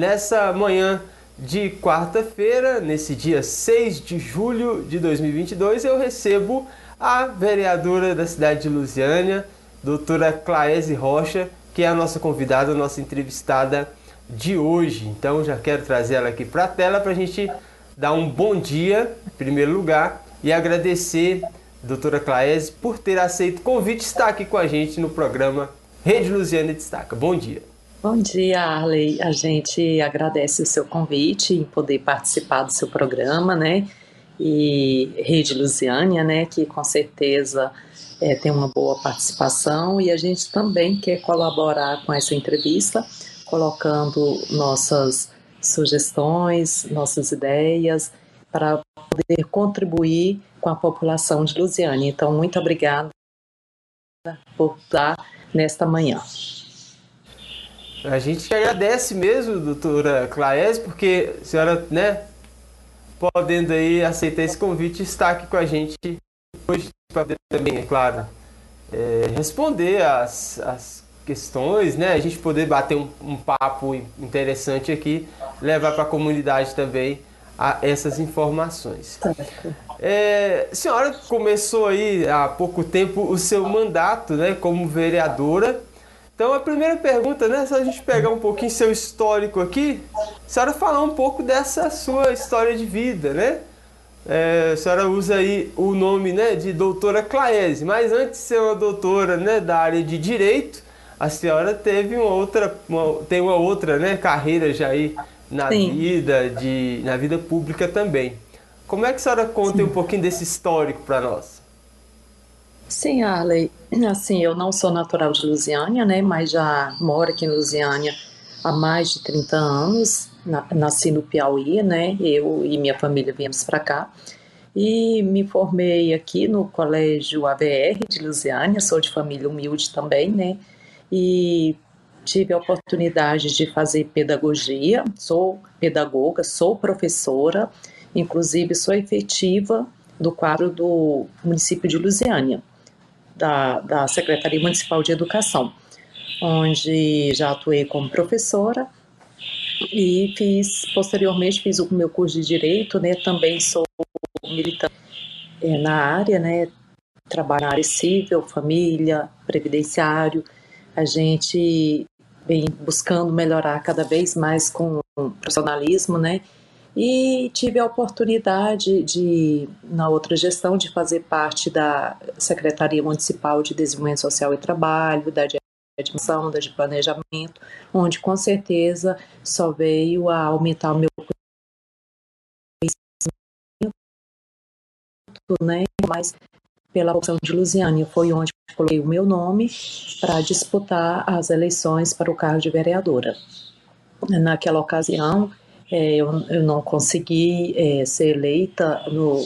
nessa manhã de quarta-feira, nesse dia 6 de julho de 2022, eu recebo a vereadora da cidade de Lusiânia, doutora Claese Rocha, que é a nossa convidada, a nossa entrevistada de hoje. Então já quero trazer ela aqui para a tela para a gente dar um bom dia, em primeiro lugar, e agradecer doutora Claese por ter aceito o convite e estar aqui com a gente no programa Rede Lusiana Destaca. Bom dia. Bom dia, Arley. A gente agradece o seu convite em poder participar do seu programa, né? E Rede Lusiânia, né? Que com certeza é, tem uma boa participação e a gente também quer colaborar com essa entrevista, colocando nossas sugestões, nossas ideias para poder contribuir com a população de Lusiânia. Então, muito obrigada por estar nesta manhã. A gente agradece mesmo, doutora Claes, porque a senhora, né, podendo aí aceitar esse convite, está aqui com a gente hoje para também, é claro, é, responder as, as questões, né, a gente poder bater um, um papo interessante aqui, levar para a comunidade também a essas informações. É, a senhora começou aí há pouco tempo o seu mandato, né, como vereadora então a primeira pergunta, né, se a gente pegar um pouquinho seu histórico aqui, a senhora falar um pouco dessa sua história de vida, né? É, a senhora usa aí o nome né, de doutora Claese, mas antes de ser uma doutora né, da área de direito, a senhora teve uma outra, uma, tem uma outra né, carreira já aí na Sim. vida, de, na vida pública também. Como é que a senhora conta Sim. um pouquinho desse histórico para nós? Sim, Arley. Assim, eu não sou natural de Lusiânia, né? Mas já moro aqui em Lusiânia há mais de 30 anos. Nasci no Piauí, né? Eu e minha família viemos para cá. E me formei aqui no Colégio ABR de Lusiânia. Sou de família humilde também, né? E tive a oportunidade de fazer pedagogia. Sou pedagoga, sou professora. Inclusive, sou efetiva do quadro do município de Lusiânia da, da Secretaria Municipal de Educação, onde já atuei como professora e fiz, posteriormente, fiz o meu curso de Direito, né, também sou militante é, na área, né, trabalho na área civil, família, previdenciário, a gente vem buscando melhorar cada vez mais com profissionalismo, né, e tive a oportunidade de, na outra gestão, de fazer parte da Secretaria Municipal de Desenvolvimento Social e Trabalho, da de admissão, da de planejamento, onde com certeza só veio a aumentar o meu conhecimento, né? Mas pela opção de Lusiane foi onde coloquei o meu nome para disputar as eleições para o cargo de vereadora. Naquela ocasião, é, eu, eu, não consegui é, ser eleita no,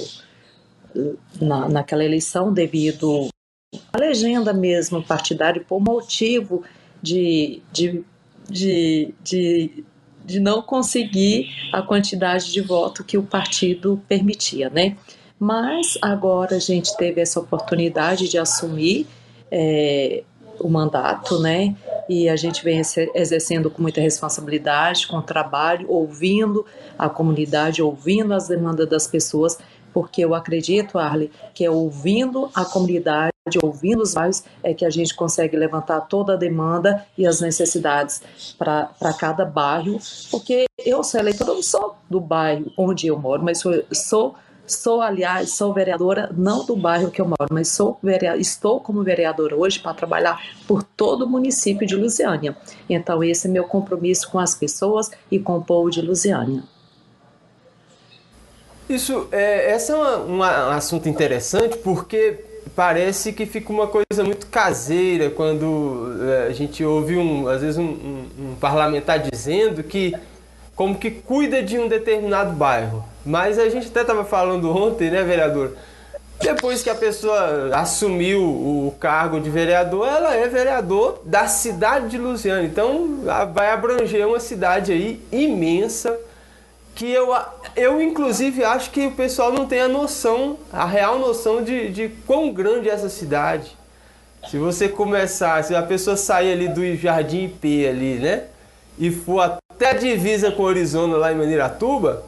na, naquela eleição devido à legenda mesmo partidária por motivo de, de, de, de, de não conseguir a quantidade de voto que o partido permitia, né? Mas agora a gente teve essa oportunidade de assumir é, o mandato, né? E a gente vem exercendo com muita responsabilidade, com trabalho, ouvindo a comunidade, ouvindo as demandas das pessoas, porque eu acredito, Arley, que é ouvindo a comunidade, ouvindo os bairros, é que a gente consegue levantar toda a demanda e as necessidades para cada bairro, porque eu sou eleitora não só do bairro onde eu moro, mas sou, sou Sou, aliás, sou vereadora não do bairro que eu moro, mas sou estou como vereadora hoje para trabalhar por todo o município de Lusiânia. Então, esse é meu compromisso com as pessoas e com o povo de Lusiânia. Isso, é, esse é uma, uma, um assunto interessante porque parece que fica uma coisa muito caseira quando é, a gente ouve, um, às vezes, um, um, um parlamentar dizendo que como que cuida de um determinado bairro. Mas a gente até estava falando ontem, né, vereador? Depois que a pessoa assumiu o cargo de vereador, ela é vereador da cidade de Lusiana. Então vai abranger uma cidade aí imensa que eu, eu inclusive acho que o pessoal não tem a noção, a real noção de, de quão grande é essa cidade. Se você começar, se a pessoa sair ali do Jardim IP ali, né? E for até a divisa com Arizona lá em Maniratuba,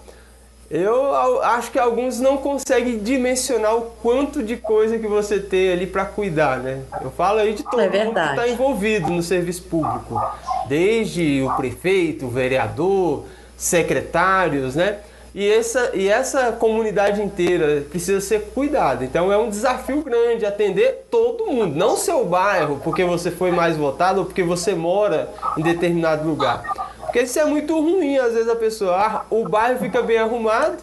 eu acho que alguns não conseguem dimensionar o quanto de coisa que você tem ali para cuidar, né? Eu falo aí de todo é mundo que está envolvido no serviço público, desde o prefeito, o vereador, secretários, né? E essa, e essa comunidade inteira precisa ser cuidada. Então é um desafio grande atender todo mundo, não seu bairro, porque você foi mais votado ou porque você mora em determinado lugar. Porque isso é muito ruim, às vezes a pessoa, ah, o bairro fica bem arrumado,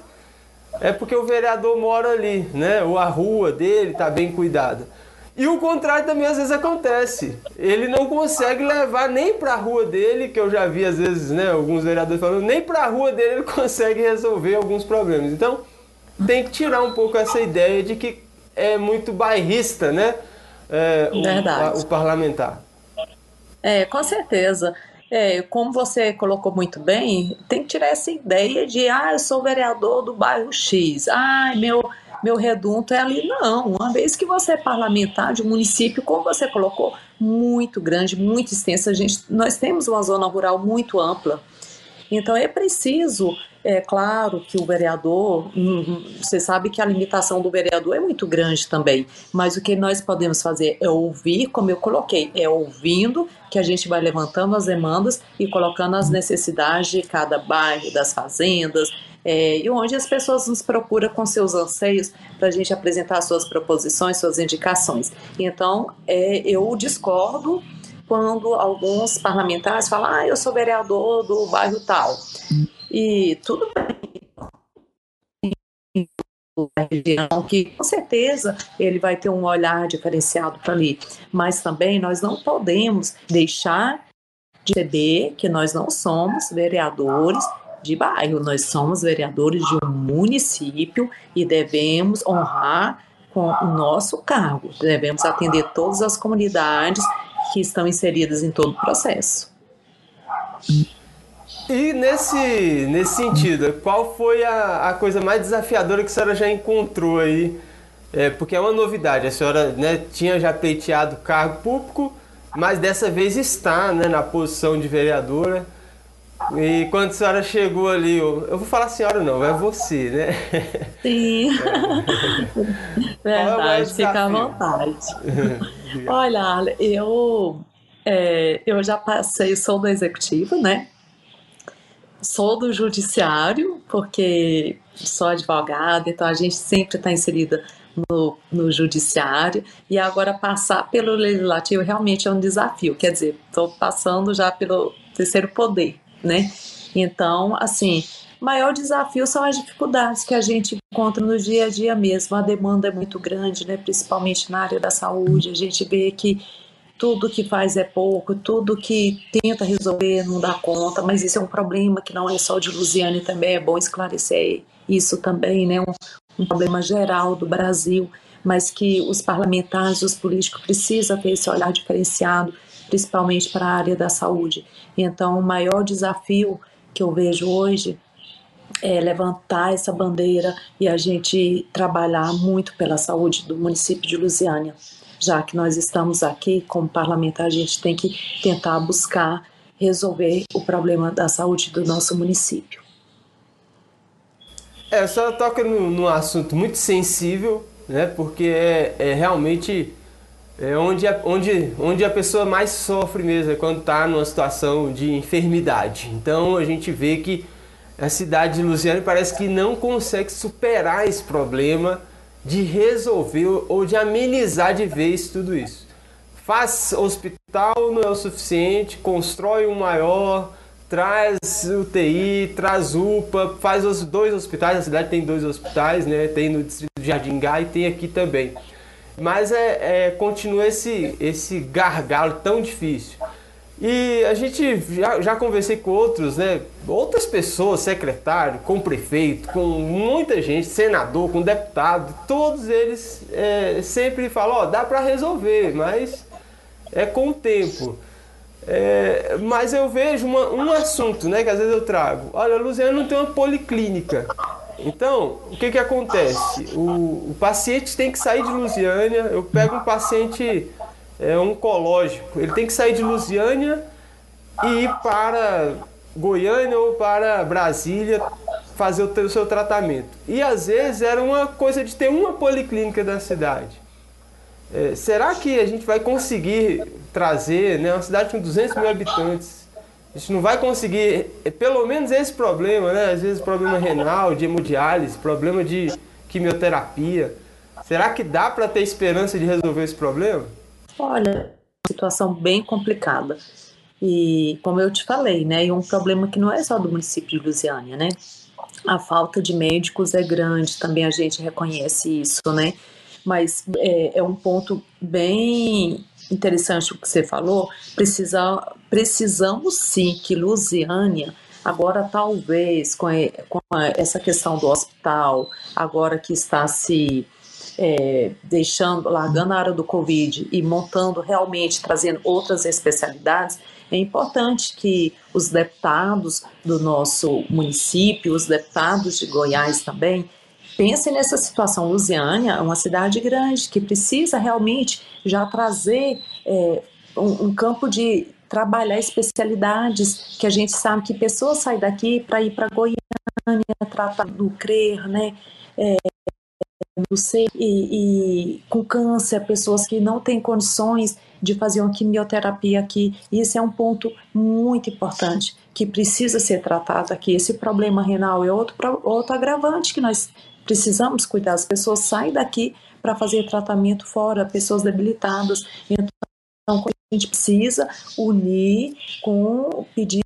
é porque o vereador mora ali, né? Ou a rua dele está bem cuidada. E o contrário também às vezes acontece. Ele não consegue levar nem para a rua dele, que eu já vi às vezes, né, alguns vereadores falando, nem para a rua dele ele consegue resolver alguns problemas. Então, tem que tirar um pouco essa ideia de que é muito bairrista, né? É, o, a, o parlamentar. É, com certeza. É, como você colocou muito bem, tem que tirar essa ideia de, ah, eu sou vereador do bairro X, ah, meu meu redunto é ali. Não, uma vez que você é parlamentar de um município, como você colocou, muito grande, muito extensa, gente, nós temos uma zona rural muito ampla. Então é preciso, é claro que o vereador, hum, hum, você sabe que a limitação do vereador é muito grande também, mas o que nós podemos fazer é ouvir, como eu coloquei, é ouvindo que a gente vai levantando as demandas e colocando as necessidades de cada bairro, das fazendas, é, e onde as pessoas nos procuram com seus anseios para a gente apresentar suas proposições, suas indicações. Então, é, eu discordo quando alguns parlamentares falam, ah, eu sou vereador do bairro tal. E tudo bem. Região que com certeza ele vai ter um olhar diferenciado para ali, mas também nós não podemos deixar de perceber que nós não somos vereadores de bairro, nós somos vereadores de um município e devemos honrar com o nosso cargo, devemos atender todas as comunidades que estão inseridas em todo o processo. E nesse, nesse sentido, qual foi a, a coisa mais desafiadora que a senhora já encontrou aí? É, porque é uma novidade, a senhora né, tinha já pleiteado cargo público, mas dessa vez está né, na posição de vereadora. E quando a senhora chegou ali, eu, eu vou falar senhora não, é você, né? Sim. É. Verdade, fica à vontade. Olha, eu, é, eu já passei, sou do executivo, né? Sou do judiciário, porque sou advogada, então a gente sempre está inserida no, no judiciário e agora passar pelo legislativo realmente é um desafio. Quer dizer, estou passando já pelo terceiro poder, né? Então, assim, maior desafio são as dificuldades que a gente encontra no dia a dia mesmo. A demanda é muito grande, né? principalmente na área da saúde. A gente vê que tudo que faz é pouco, tudo que tenta resolver não dá conta, mas isso é um problema que não é só de Luziane também, é bom esclarecer isso também, né? Um, um problema geral do Brasil, mas que os parlamentares, os políticos precisam ter esse olhar diferenciado, principalmente para a área da saúde. Então, o maior desafio que eu vejo hoje é levantar essa bandeira e a gente trabalhar muito pela saúde do município de Lusiânia. Já que nós estamos aqui como parlamentar, a gente tem que tentar buscar resolver o problema da saúde do nosso município. É, a senhora toca num, assunto muito sensível, né? Porque é, é realmente é onde, a, onde, onde a pessoa mais sofre mesmo, é quando está numa situação de enfermidade. Então a gente vê que a cidade de Luciano parece que não consegue superar esse problema de resolver ou de amenizar de vez tudo isso. Faz hospital não é o suficiente, constrói um maior, traz UTI, traz UPA, faz os dois hospitais, a cidade tem dois hospitais, né? Tem no distrito de Jardim Gai e tem aqui também. Mas é, é, continua esse, esse gargalo tão difícil. E a gente já, já conversei com outros, né? Outras pessoas, secretário, com prefeito, com muita gente, senador, com deputado, todos eles é, sempre falam, ó, dá para resolver, mas é com o tempo. É, mas eu vejo uma, um assunto, né, que às vezes eu trago. Olha, Luziano não tem uma policlínica. Então, o que que acontece? O, o paciente tem que sair de Lusiânia. Eu pego um paciente é, oncológico, ele tem que sair de Lusiânia e ir para Goiânia ou para Brasília fazer o seu tratamento. E às vezes era uma coisa de ter uma policlínica da cidade. É, será que a gente vai conseguir trazer né, uma cidade com 200 mil habitantes? A gente não vai conseguir, é, pelo menos esse problema, né? Às vezes problema renal, de hemodiálise, problema de quimioterapia. Será que dá para ter esperança de resolver esse problema? Olha, situação bem complicada. E como eu te falei, né, e um problema que não é só do município de Lusiânia, né? A falta de médicos é grande, também a gente reconhece isso, né? Mas é, é um ponto bem interessante o que você falou. Precisa, precisamos sim que Lusiânia Agora, talvez, com, com essa questão do hospital, agora que está se é, deixando, largando a área do Covid e montando realmente, trazendo outras especialidades, é importante que os deputados do nosso município, os deputados de Goiás também, pensem nessa situação. Lusiânia é uma cidade grande que precisa realmente já trazer é, um, um campo de trabalhar especialidades que a gente sabe que pessoas saem daqui para ir para Goiânia, tratar do CRER, né? É, do ser e, e, com câncer, pessoas que não têm condições de fazer uma quimioterapia aqui. Esse é um ponto muito importante que precisa ser tratado aqui. Esse problema renal é outro, outro agravante que nós precisamos cuidar. As pessoas saem daqui para fazer tratamento fora, pessoas debilitadas. Então, a gente precisa unir com pedir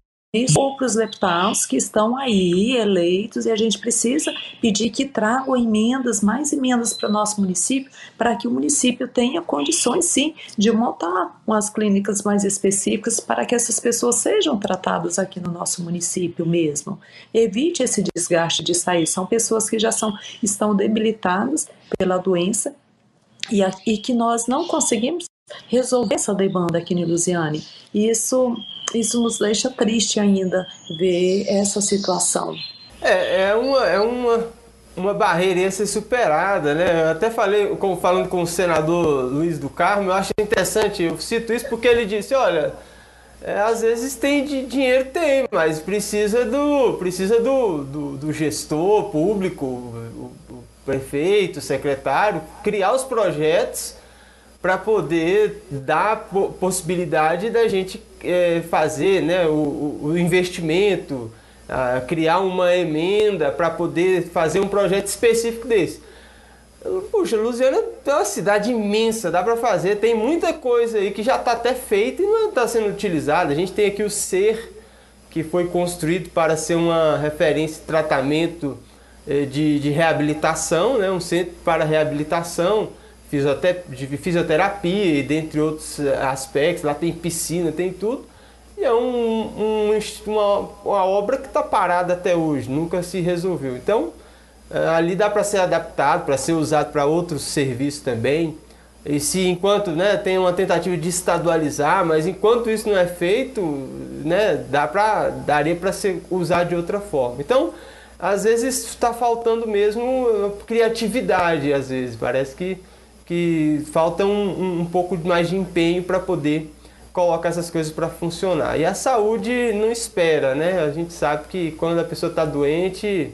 para os deputados que estão aí eleitos e a gente precisa pedir que tragam emendas, mais emendas para o nosso município, para que o município tenha condições, sim, de montar umas clínicas mais específicas para que essas pessoas sejam tratadas aqui no nosso município mesmo. Evite esse desgaste de sair. São pessoas que já são, estão debilitadas pela doença e, e que nós não conseguimos resolver essa demanda aqui em Lusiane. E isso, isso nos deixa triste ainda ver essa situação. É, é uma, é uma, uma barreira a ser superada, né? Eu até falei, falando com o senador Luiz do Carmo, eu acho interessante, eu cito isso porque ele disse, olha, é, às vezes tem de, dinheiro tem, mas precisa do precisa do, do, do gestor público, o, o prefeito, o secretário, criar os projetos para poder dar possibilidade da gente é, fazer né, o, o investimento, criar uma emenda para poder fazer um projeto específico desse. Puxa, Lusiana é uma cidade imensa, dá para fazer, tem muita coisa aí que já está até feita e não está sendo utilizada. A gente tem aqui o SER, que foi construído para ser uma referência de tratamento é, de, de reabilitação, né, um centro para reabilitação de fisioterapia e dentre outros eh, aspectos. Lá tem piscina, tem tudo. E é um, um, uma, uma obra que está parada até hoje, nunca se resolveu. Então, eh, ali dá para ser adaptado, para ser usado para outros serviços também. E se enquanto né, tem uma tentativa de estadualizar, mas enquanto isso não é feito, né, dá pra, daria para ser usado de outra forma. Então, às vezes está faltando mesmo criatividade, às vezes. Parece que que falta um, um pouco mais de empenho para poder colocar essas coisas para funcionar. E a saúde não espera, né? A gente sabe que quando a pessoa está doente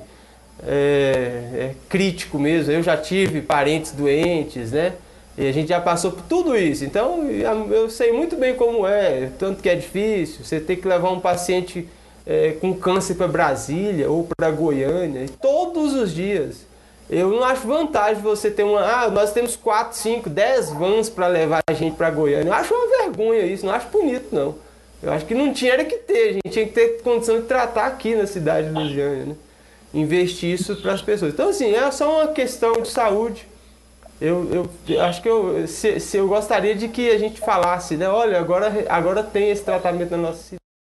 é, é, crítico mesmo. Eu já tive parentes doentes, né? E a gente já passou por tudo isso. Então eu sei muito bem como é, tanto que é difícil. Você tem que levar um paciente é, com câncer para Brasília ou para Goiânia todos os dias. Eu não acho vantagem você ter uma. Ah, nós temos 4, 5, 10 vans para levar a gente para Goiânia. Eu acho uma vergonha isso, não acho bonito, não. Eu acho que não tinha era que ter, a gente tinha que ter condição de tratar aqui na cidade de Lusiânia, né? Investir isso para as pessoas. Então, assim, é só uma questão de saúde. Eu, eu acho que eu, se, se, eu gostaria de que a gente falasse, né? Olha, agora, agora tem esse tratamento na nossa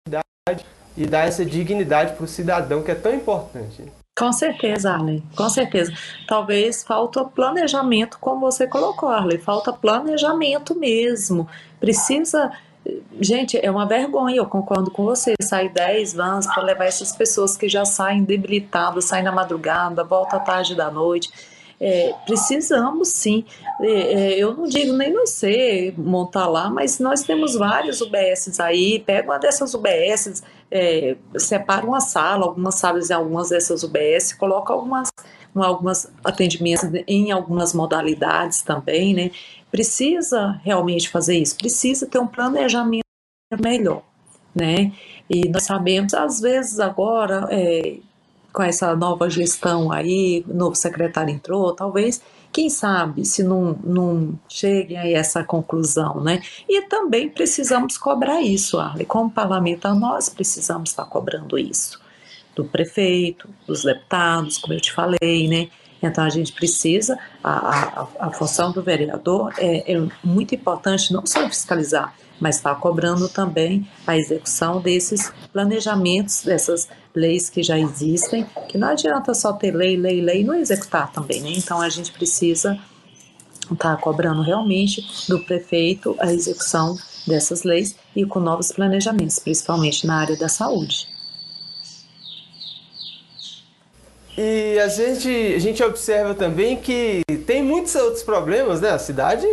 cidade e dar essa dignidade para o cidadão que é tão importante. Com certeza, Arley, com certeza. Talvez falta planejamento, como você colocou, Arley, falta planejamento mesmo. Precisa. Gente, é uma vergonha, eu concordo com você. Sair 10 vans para levar essas pessoas que já saem debilitadas, saem na madrugada, volta à tarde da noite. É, precisamos sim. É, é eu não digo nem você montar lá, mas nós temos vários UBSs aí. Pega uma dessas UBSs, é, separa uma sala, algumas salas em algumas dessas UBS, coloca algumas, algumas atendimentos em algumas modalidades também, né? Precisa realmente fazer isso, precisa ter um planejamento melhor, né? E nós sabemos, às vezes agora, é, com essa nova gestão aí, novo secretário entrou, talvez quem sabe se não, não cheguem a essa conclusão, né? E também precisamos cobrar isso, Arley. Como parlamentar, nós precisamos estar cobrando isso. Do prefeito, dos deputados, como eu te falei, né? Então a gente precisa, a, a, a função do vereador é, é muito importante não só fiscalizar, mas está cobrando também a execução desses planejamentos, dessas leis que já existem, que não adianta só ter lei, lei, lei e não executar também, né? Então a gente precisa estar tá cobrando realmente do prefeito a execução dessas leis e com novos planejamentos, principalmente na área da saúde. E a gente, a gente observa também que tem muitos outros problemas, né? A cidade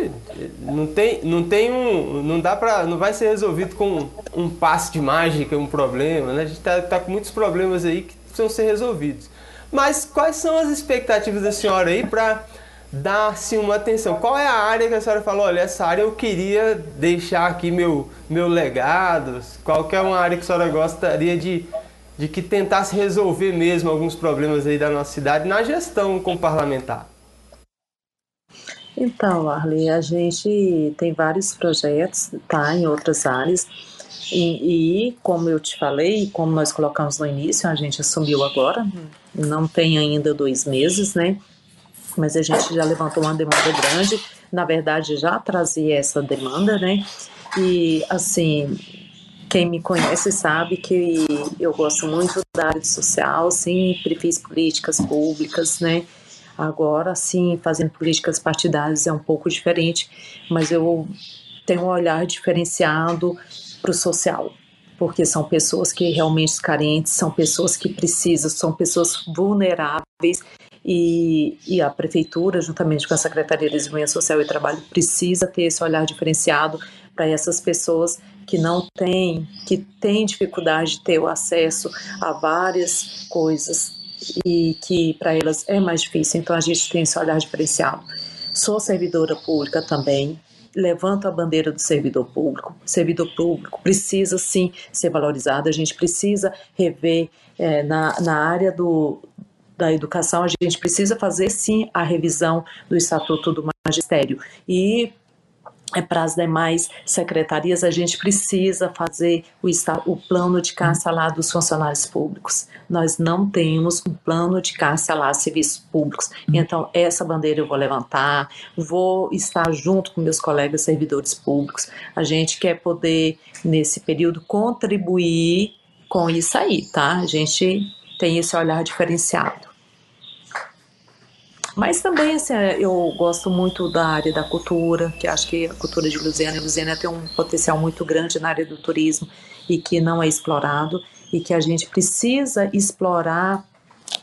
não tem, não tem um, não dá para, não vai ser resolvido com um passe de mágica, um problema, né? A gente tá, tá com muitos problemas aí que precisam ser resolvidos. Mas quais são as expectativas da senhora aí para dar assim, uma atenção? Qual é a área que a senhora falou? Olha, essa área eu queria deixar aqui meu, meu legado. Qual é uma área que a senhora gostaria de de que tentasse resolver mesmo alguns problemas aí da nossa cidade na gestão com parlamentar? Então, Arley, a gente tem vários projetos, tá, em outras áreas, e, e, como eu te falei, como nós colocamos no início, a gente assumiu agora, não tem ainda dois meses, né, mas a gente já levantou uma demanda grande, na verdade já trazia essa demanda, né, e assim, quem me conhece sabe que eu gosto muito da área social, sempre fiz políticas públicas, né? Agora, sim, fazendo políticas partidárias é um pouco diferente, mas eu tenho um olhar diferenciado para o social, porque são pessoas que realmente carentes, são pessoas que precisam, são pessoas vulneráveis e, e, a prefeitura, juntamente com a Secretaria de Desenvolvimento Social e Trabalho, precisa ter esse olhar diferenciado para essas pessoas que não têm, que têm dificuldade de ter o acesso a várias coisas e que para elas é mais difícil. Então a gente tem esse olhar diferenciado. Sou servidora pública também, levanto a bandeira do servidor público. O servidor público precisa sim ser valorizado, a gente precisa rever é, na, na área do, da educação, a gente precisa fazer sim a revisão do Estatuto do Magistério. E é para as demais secretarias, a gente precisa fazer o, o plano de caça lá dos funcionários públicos. Nós não temos um plano de caça lá serviços públicos. Então, essa bandeira eu vou levantar, vou estar junto com meus colegas servidores públicos. A gente quer poder, nesse período, contribuir com isso aí, tá? A gente tem esse olhar diferenciado. Mas também, assim, eu gosto muito da área da cultura, que acho que a cultura de Luziana e Luziana tem um potencial muito grande na área do turismo e que não é explorado e que a gente precisa explorar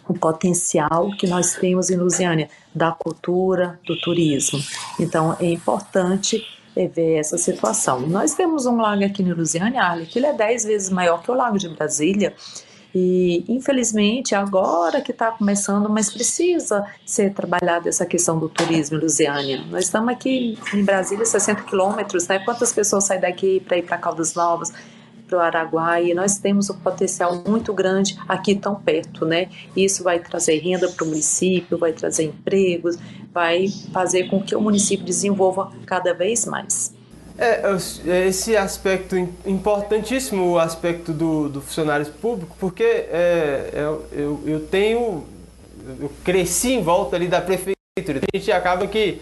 o potencial que nós temos em Lusiânia da cultura, do turismo. Então é importante é, ver essa situação. Nós temos um lago aqui em Lusiânia, que ele é 10 vezes maior que o lago de Brasília e infelizmente agora que está começando, mas precisa ser trabalhada essa questão do turismo em Lusiânia. Nós estamos aqui em Brasília, 60 quilômetros, né? Quantas pessoas saem daqui para ir para Caldas Novas? para o Araguaia, nós temos um potencial muito grande aqui tão perto, né? Isso vai trazer renda para o município, vai trazer empregos, vai fazer com que o município desenvolva cada vez mais. É, é, esse aspecto importantíssimo, o aspecto do, do funcionário público, porque é, é, eu, eu tenho, eu cresci em volta ali da prefeitura, a gente acaba que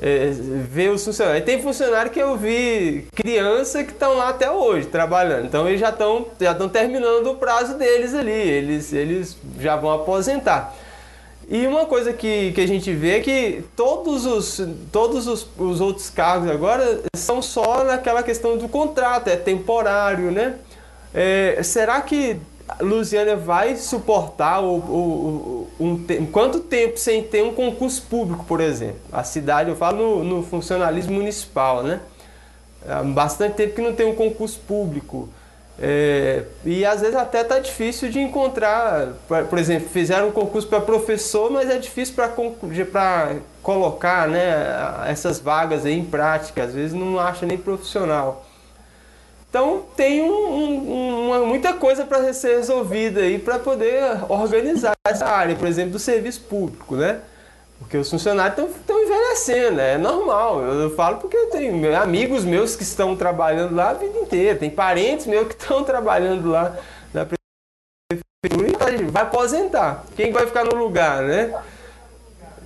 é, vê os funcionários. Tem funcionário que eu vi criança que estão lá até hoje trabalhando, então eles já estão já estão terminando o prazo deles ali, eles, eles já vão aposentar. E uma coisa que, que a gente vê é que todos os, todos os, os outros cargos agora são só naquela questão do contrato, é temporário, né? É, será que Lusiana vai suportar o, o, o, um, quanto tempo sem ter um concurso público, por exemplo? A cidade, eu falo no, no funcionalismo municipal, né? Há bastante tempo que não tem um concurso público. É, e às vezes até tá difícil de encontrar, por exemplo, fizeram um concurso para professor, mas é difícil para colocar né, essas vagas em prática, às vezes não acha nem profissional. Então tem um, um, uma, muita coisa para ser resolvida aí para poder organizar essa área, por exemplo, do serviço público, né? Porque os funcionários estão envelhecendo, é normal. Eu falo porque eu tenho amigos meus que estão trabalhando lá a vida inteira, tem parentes meus que estão trabalhando lá na prefeitura e vai aposentar. Quem vai ficar no lugar, né?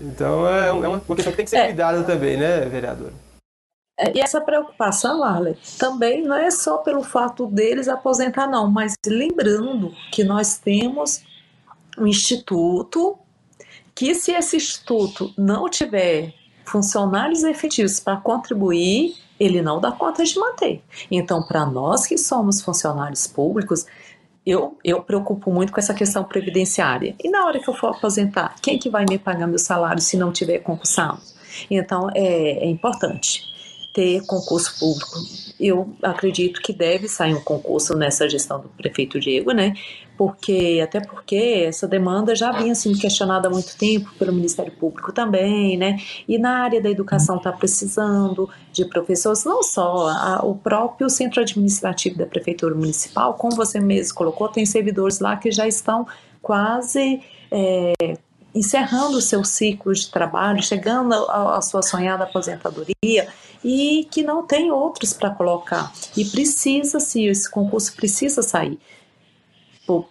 Então é, é uma questão que tem que ser é. cuidada também, né, vereadora? É, e essa preocupação, Arley, também não é só pelo fato deles aposentar, não, mas lembrando que nós temos um instituto que se esse instituto não tiver funcionários efetivos para contribuir, ele não dá conta de manter. Então, para nós que somos funcionários públicos, eu, eu preocupo muito com essa questão previdenciária. E na hora que eu for aposentar, quem que vai me pagar meu salário se não tiver concursado? Então, é, é importante ter concurso público. Eu acredito que deve sair um concurso nessa gestão do prefeito Diego, né? Porque até porque essa demanda já vinha sendo questionada há muito tempo pelo Ministério Público também, né? E na área da educação está precisando de professores, não só a, o próprio centro administrativo da prefeitura municipal, como você mesmo colocou, tem servidores lá que já estão quase é, encerrando o seu ciclo de trabalho, chegando à sua sonhada aposentadoria e que não tem outros para colocar. E precisa, sim, esse concurso precisa sair.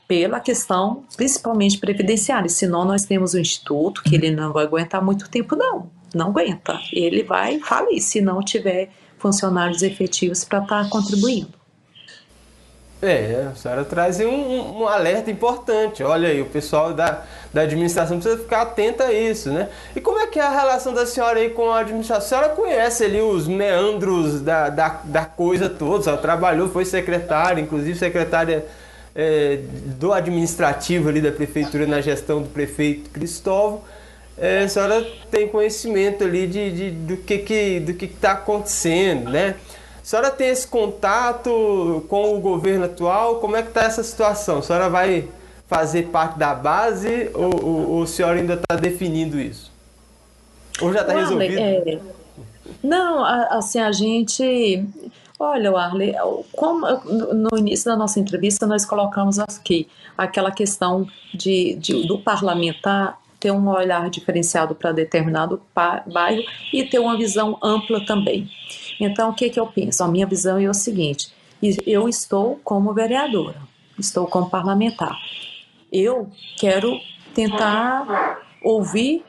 Pela questão, principalmente previdenciária, senão nós temos um instituto que ele não vai aguentar muito tempo, não. Não aguenta. Ele vai falir se não tiver funcionários efetivos para estar tá contribuindo. É, a senhora traz um, um, alerta importante. Olha aí, o pessoal da, da administração precisa ficar atento a isso, né? E como é que é a relação da senhora aí com a administração? A senhora conhece ali os meandros da, da, da coisa toda, a senhora trabalhou, foi secretária, inclusive secretária é, do administrativo ali da prefeitura na gestão do prefeito Cristóvão. É, a senhora tem conhecimento ali de, de do que que do que está acontecendo, né? A senhora tem esse contato com o governo atual? Como é que está essa situação? A senhora vai fazer parte da base ou, ou, ou a senhora ainda está definindo isso? Ou já está resolvido? É... Não, assim, a gente... Olha, Arley, como no início da nossa entrevista nós colocamos aqui aquela questão de, de do parlamentar ter um olhar diferenciado para determinado bairro e ter uma visão ampla também. Então, o que, que eu penso? A minha visão é o seguinte: eu estou como vereadora, estou como parlamentar. Eu quero tentar ouvir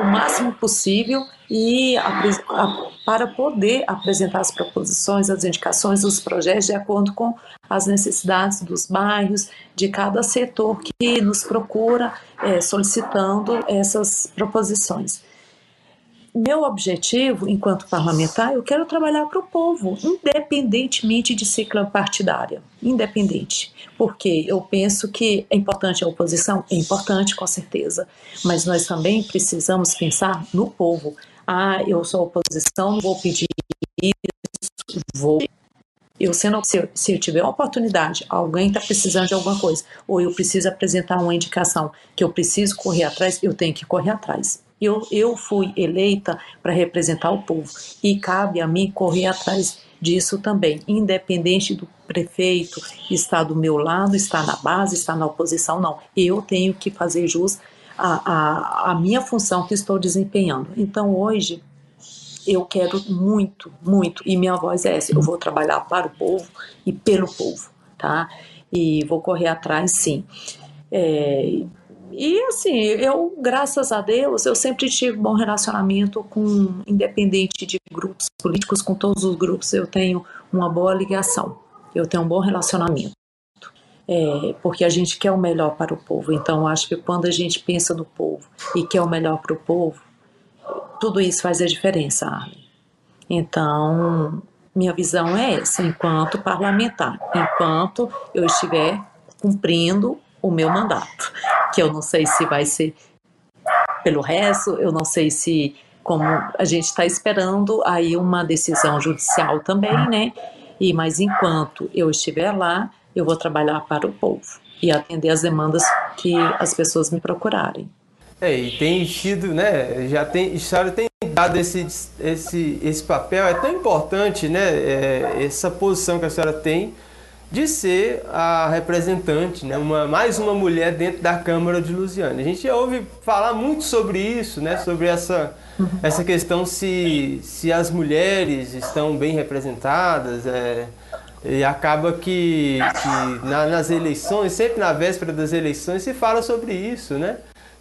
o máximo possível e a, a, para poder apresentar as proposições, as indicações, os projetos de acordo com as necessidades dos bairros, de cada setor que nos procura é, solicitando essas proposições meu objetivo, enquanto parlamentar, eu quero trabalhar para o povo, independentemente de ciclo partidária, independente. Porque eu penso que é importante a oposição, é importante com certeza, mas nós também precisamos pensar no povo. Ah, eu sou oposição, não vou pedir isso, vou eu sendo, se, eu, se eu tiver uma oportunidade, alguém está precisando de alguma coisa, ou eu preciso apresentar uma indicação que eu preciso correr atrás, eu tenho que correr atrás. Eu, eu fui eleita para representar o povo e cabe a mim correr atrás disso também, independente do prefeito estar do meu lado, estar na base, estar na oposição, não. Eu tenho que fazer jus à, à, à minha função que estou desempenhando. Então hoje eu quero muito, muito, e minha voz é essa: eu vou trabalhar para o povo e pelo povo, tá? E vou correr atrás, sim. É, e assim, eu, graças a Deus, eu sempre tive bom relacionamento com, independente de grupos políticos, com todos os grupos, eu tenho uma boa ligação, eu tenho um bom relacionamento. É, porque a gente quer o melhor para o povo. Então, acho que quando a gente pensa no povo e quer o melhor para o povo, tudo isso faz a diferença, Arlen. Então, minha visão é essa, enquanto parlamentar, enquanto eu estiver cumprindo o meu mandato que eu não sei se vai ser pelo resto, eu não sei se como a gente está esperando aí uma decisão judicial também, né? E mas enquanto eu estiver lá, eu vou trabalhar para o povo e atender as demandas que as pessoas me procurarem. É, e tem sido, né, já tem, a história tem dado esse, esse, esse papel, é tão importante, né, é, essa posição que a senhora tem de ser a representante, né, uma, mais uma mulher dentro da Câmara de Lusiana. A gente ouve falar muito sobre isso, né, sobre essa, essa questão se, se as mulheres estão bem representadas, é, e acaba que, que na, nas eleições, sempre na véspera das eleições, se fala sobre isso, né?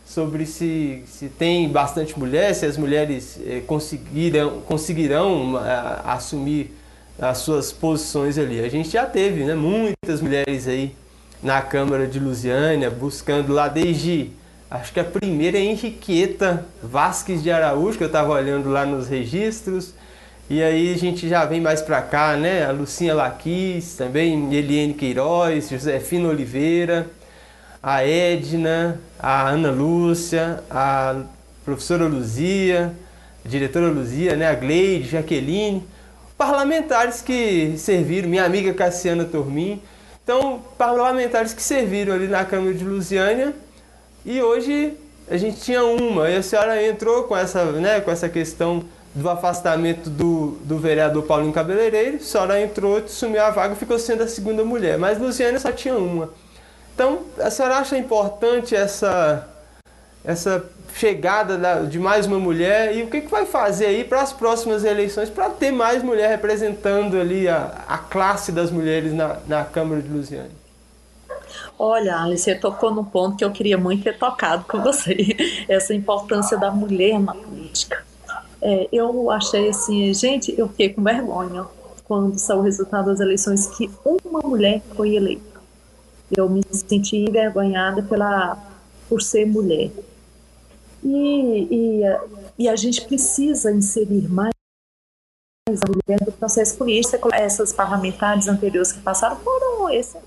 Sobre se, se tem bastante mulher, se as mulheres eh, conseguirão, conseguirão a, assumir as suas posições ali. A gente já teve né, muitas mulheres aí na Câmara de Lusiânia, buscando lá desde, acho que a primeira é Henriqueta Vasques de Araújo, que eu estava olhando lá nos registros, e aí a gente já vem mais para cá, né? A Lucinha Laquis, também Eliane Queiroz, Josefina Oliveira, a Edna, a Ana Lúcia, a professora Luzia, a diretora Luzia, né? A Gleide, Jaqueline, parlamentares que serviram, minha amiga Cassiana Tormin. Então, parlamentares que serviram ali na Câmara de Lusiânia e hoje a gente tinha uma, e a senhora entrou com essa, né, com essa questão do afastamento do, do vereador Paulinho Cabeleireiro, a senhora entrou, assumiu a vaga ficou sendo a segunda mulher, mas Luciana só tinha uma. Então, a senhora acha importante essa, essa chegada da, de mais uma mulher e o que, que vai fazer aí para as próximas eleições para ter mais mulher representando ali a, a classe das mulheres na, na Câmara de Lusiana? Olha, Alice, você tocou num ponto que eu queria muito ter tocado com você, essa importância da mulher na política. É, eu achei assim, gente, eu fiquei com vergonha quando saiu o resultado das eleições que uma mulher foi eleita. Eu me senti envergonhada pela, por ser mulher. E, e, e a gente precisa inserir mais a mulher do processo político. Essas parlamentares anteriores que passaram foram esses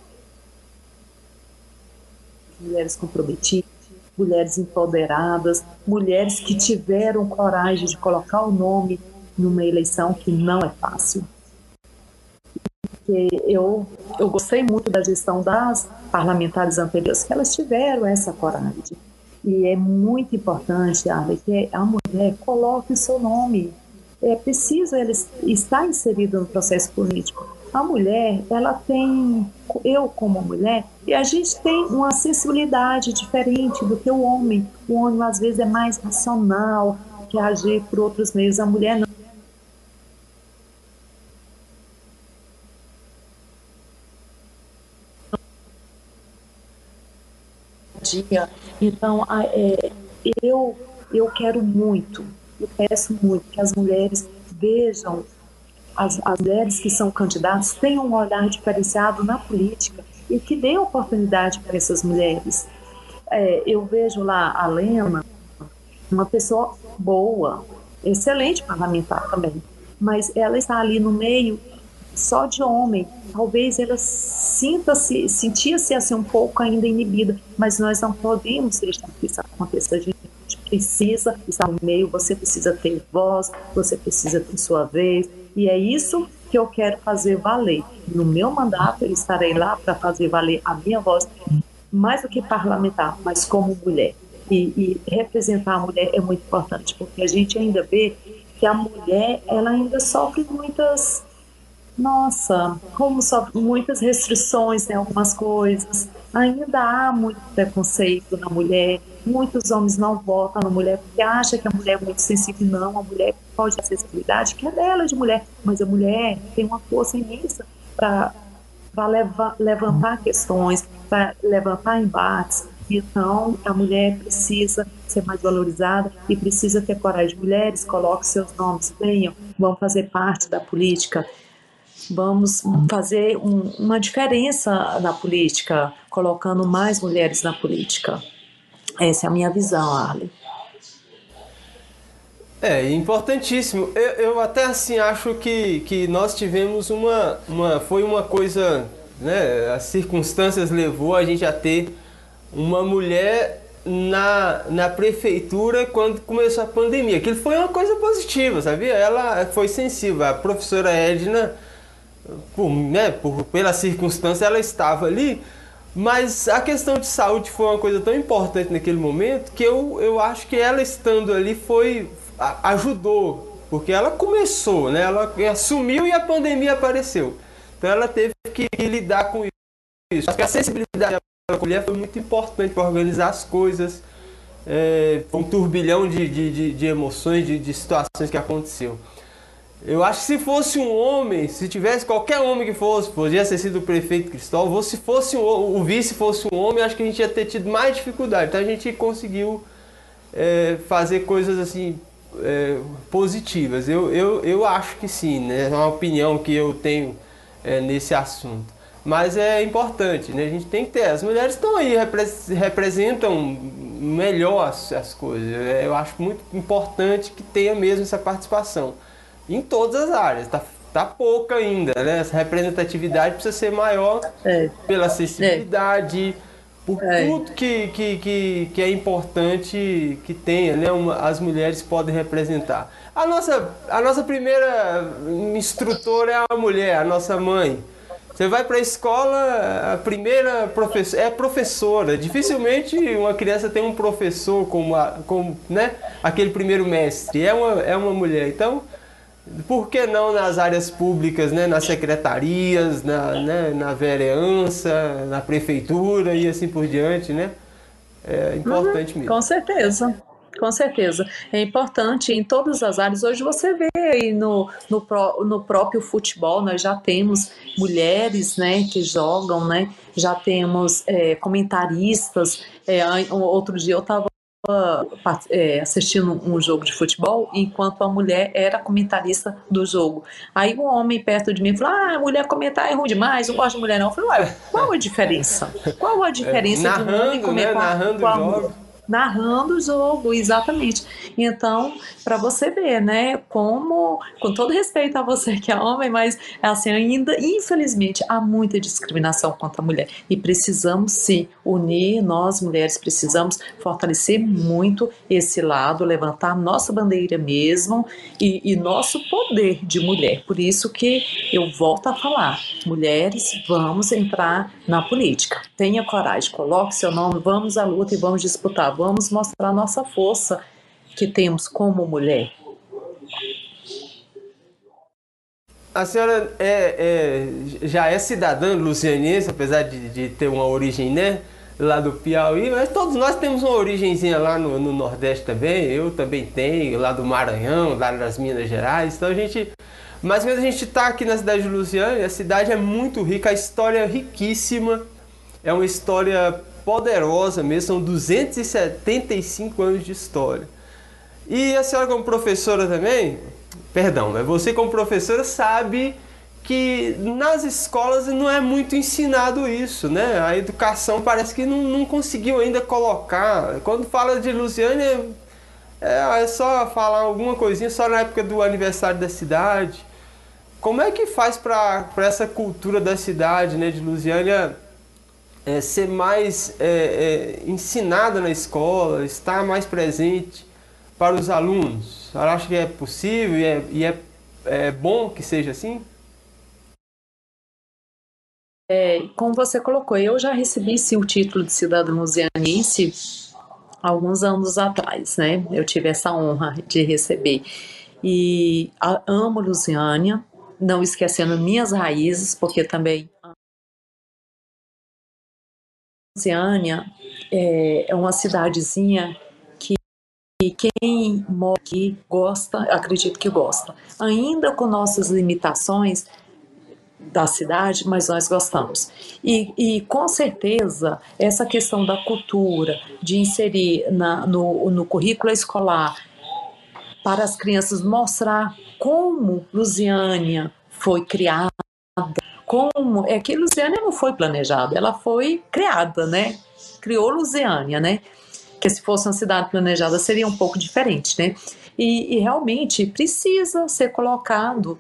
mulheres comprometidas mulheres empoderadas, mulheres que tiveram coragem de colocar o nome numa eleição que não é fácil. Eu, eu gostei muito da gestão das parlamentares anteriores, que elas tiveram essa coragem. E é muito importante, Arley, que a mulher coloque o seu nome. É preciso ela estar inserida no processo político a mulher, ela tem, eu como mulher, e a gente tem uma sensibilidade diferente do que o homem. O homem às vezes é mais racional, que agir por outros meios. A mulher não. Então, é, eu, eu quero muito, eu peço muito que as mulheres vejam as, as mulheres que são candidatas tenham um olhar diferenciado na política e que dê oportunidade para essas mulheres. É, eu vejo lá a Lena, uma pessoa boa, excelente parlamentar também, mas ela está ali no meio só de homem. Talvez ela sinta-se, sentia-se assim um pouco ainda inibida, mas nós não podemos deixar que isso aconteça. A gente precisa estar no meio, você precisa ter voz, você precisa ter sua vez, e é isso que eu quero fazer valer. No meu mandato, eu estarei lá para fazer valer a minha voz, mais do que parlamentar, mas como mulher. E, e, representar a mulher é muito importante, porque a gente ainda vê que a mulher ela ainda sofre muitas nossa, como sofre muitas restrições em algumas coisas. Ainda há muito preconceito na mulher. Muitos homens não votam na mulher porque acham que a mulher é muito sensível. Não, a mulher pode ter sensibilidade, que é dela de mulher, mas a mulher tem uma força imensa para levantar questões, para levantar embates. Então, a mulher precisa ser mais valorizada e precisa ter coragem. Mulheres, coloquem seus nomes, venham, vão fazer parte da política. Vamos fazer um, uma diferença na política, colocando mais mulheres na política. Essa é a minha visão, Arlen. É, importantíssimo. Eu, eu, até assim acho que, que nós tivemos uma, uma. Foi uma coisa. Né, as circunstâncias levou a gente a ter uma mulher na, na prefeitura quando começou a pandemia. Aquilo foi uma coisa positiva, sabia? Ela foi sensível. A professora Edna por, né, por, pela circunstância ela estava ali, mas a questão de saúde foi uma coisa tão importante naquele momento que eu, eu acho que ela estando ali foi ajudou, porque ela começou, né? Ela assumiu e a pandemia apareceu. Então ela teve que lidar com isso. Acho que a sensibilidade da mulher foi muito importante para organizar as coisas. É, um turbilhão de, de, de, de emoções, de, de situações que aconteceu. Eu acho que se fosse um homem, se tivesse qualquer homem que fosse, podia ter sido o prefeito Cristóvão, se fosse um, o vice fosse um homem, acho que a gente ia ter tido mais dificuldade. Então a gente conseguiu é, fazer coisas assim é, positivas. Eu, eu, eu acho que sim, né? É uma opinião que eu tenho é, nesse assunto. Mas é importante, né? A gente tem que ter. As mulheres estão aí, representam melhor as, as coisas. Eu acho muito importante que tenha mesmo essa participação em todas as áreas. Tá, tá pouca ainda, né? Essa representatividade precisa ser maior é. pela acessibilidade, é. por é. tudo que, que, que, que, é importante que tenha, né? Uma, as mulheres podem representar. A nossa, a nossa primeira instrutora é a mulher, a nossa mãe. Você vai para a escola, a primeira professora é professora. Dificilmente uma criança tem um professor como, a, como né, aquele primeiro mestre. É uma, é uma mulher. Então, por que não nas áreas públicas, né, nas secretarias, na, né, na vereança, na prefeitura e assim por diante, né? É importante uhum, mesmo. Com certeza. Com certeza. É importante em todas as áreas. Hoje você vê aí no, no, no próprio futebol, nós já temos mulheres né, que jogam, né? já temos é, comentaristas. É, outro dia eu estava é, assistindo um jogo de futebol enquanto a mulher era comentarista do jogo. Aí um homem perto de mim falou: Ah, mulher comentar é ruim demais, não gosto de mulher não. Eu falei: Ué, qual a diferença? Qual a diferença é, narrando, de um homem comentar né? narrando com a mulher? Narrando o jogo, exatamente. Então, para você ver, né, como, com todo respeito a você que é homem, mas assim, ainda, infelizmente, há muita discriminação contra a mulher. E precisamos se unir, nós mulheres precisamos fortalecer muito esse lado, levantar nossa bandeira mesmo e, e nosso poder de mulher. Por isso que eu volto a falar, mulheres, vamos entrar na política. Tenha coragem, coloque seu nome, vamos à luta e vamos disputar vamos mostrar nossa força que temos como mulher. A senhora é, é, já é cidadã lucianense, apesar de, de, ter uma origem, né? Lá do Piauí, mas todos nós temos uma origemzinha lá no, no, Nordeste também. Eu também tenho, lá do Maranhão, lá das Minas Gerais. Então a gente. Mas quando a gente está aqui na cidade de Luciane, a cidade é muito rica, a história é riquíssima. É uma história poderosa mesmo, são 275 anos de história. E a senhora como professora também, perdão, mas você como professora sabe que nas escolas não é muito ensinado isso, né? A educação parece que não, não conseguiu ainda colocar. Quando fala de Lusiane, é, é só falar alguma coisinha só na época do aniversário da cidade. Como é que faz para essa cultura da cidade, né, de Lusiânia, é, ser mais é, é, ensinada na escola, estar mais presente para os alunos? Você acha que é possível e é, e é, é bom que seja assim? É, como você colocou, eu já recebi sim, o título de cidadão lusianense alguns anos atrás, né? Eu tive essa honra de receber. E amo Lusiânia, não esquecendo minhas raízes, porque também Lusiânia é, é uma cidadezinha que quem mora aqui gosta, acredito que gosta. Ainda com nossas limitações da cidade, mas nós gostamos. E, e com certeza, essa questão da cultura, de inserir na, no, no currículo escolar, para as crianças mostrar como Lusiânia foi criada, como é que Lusiânia não foi planejada, ela foi criada, né? Criou Lusiânia, né? Que se fosse uma cidade planejada seria um pouco diferente, né? E, e realmente precisa ser colocado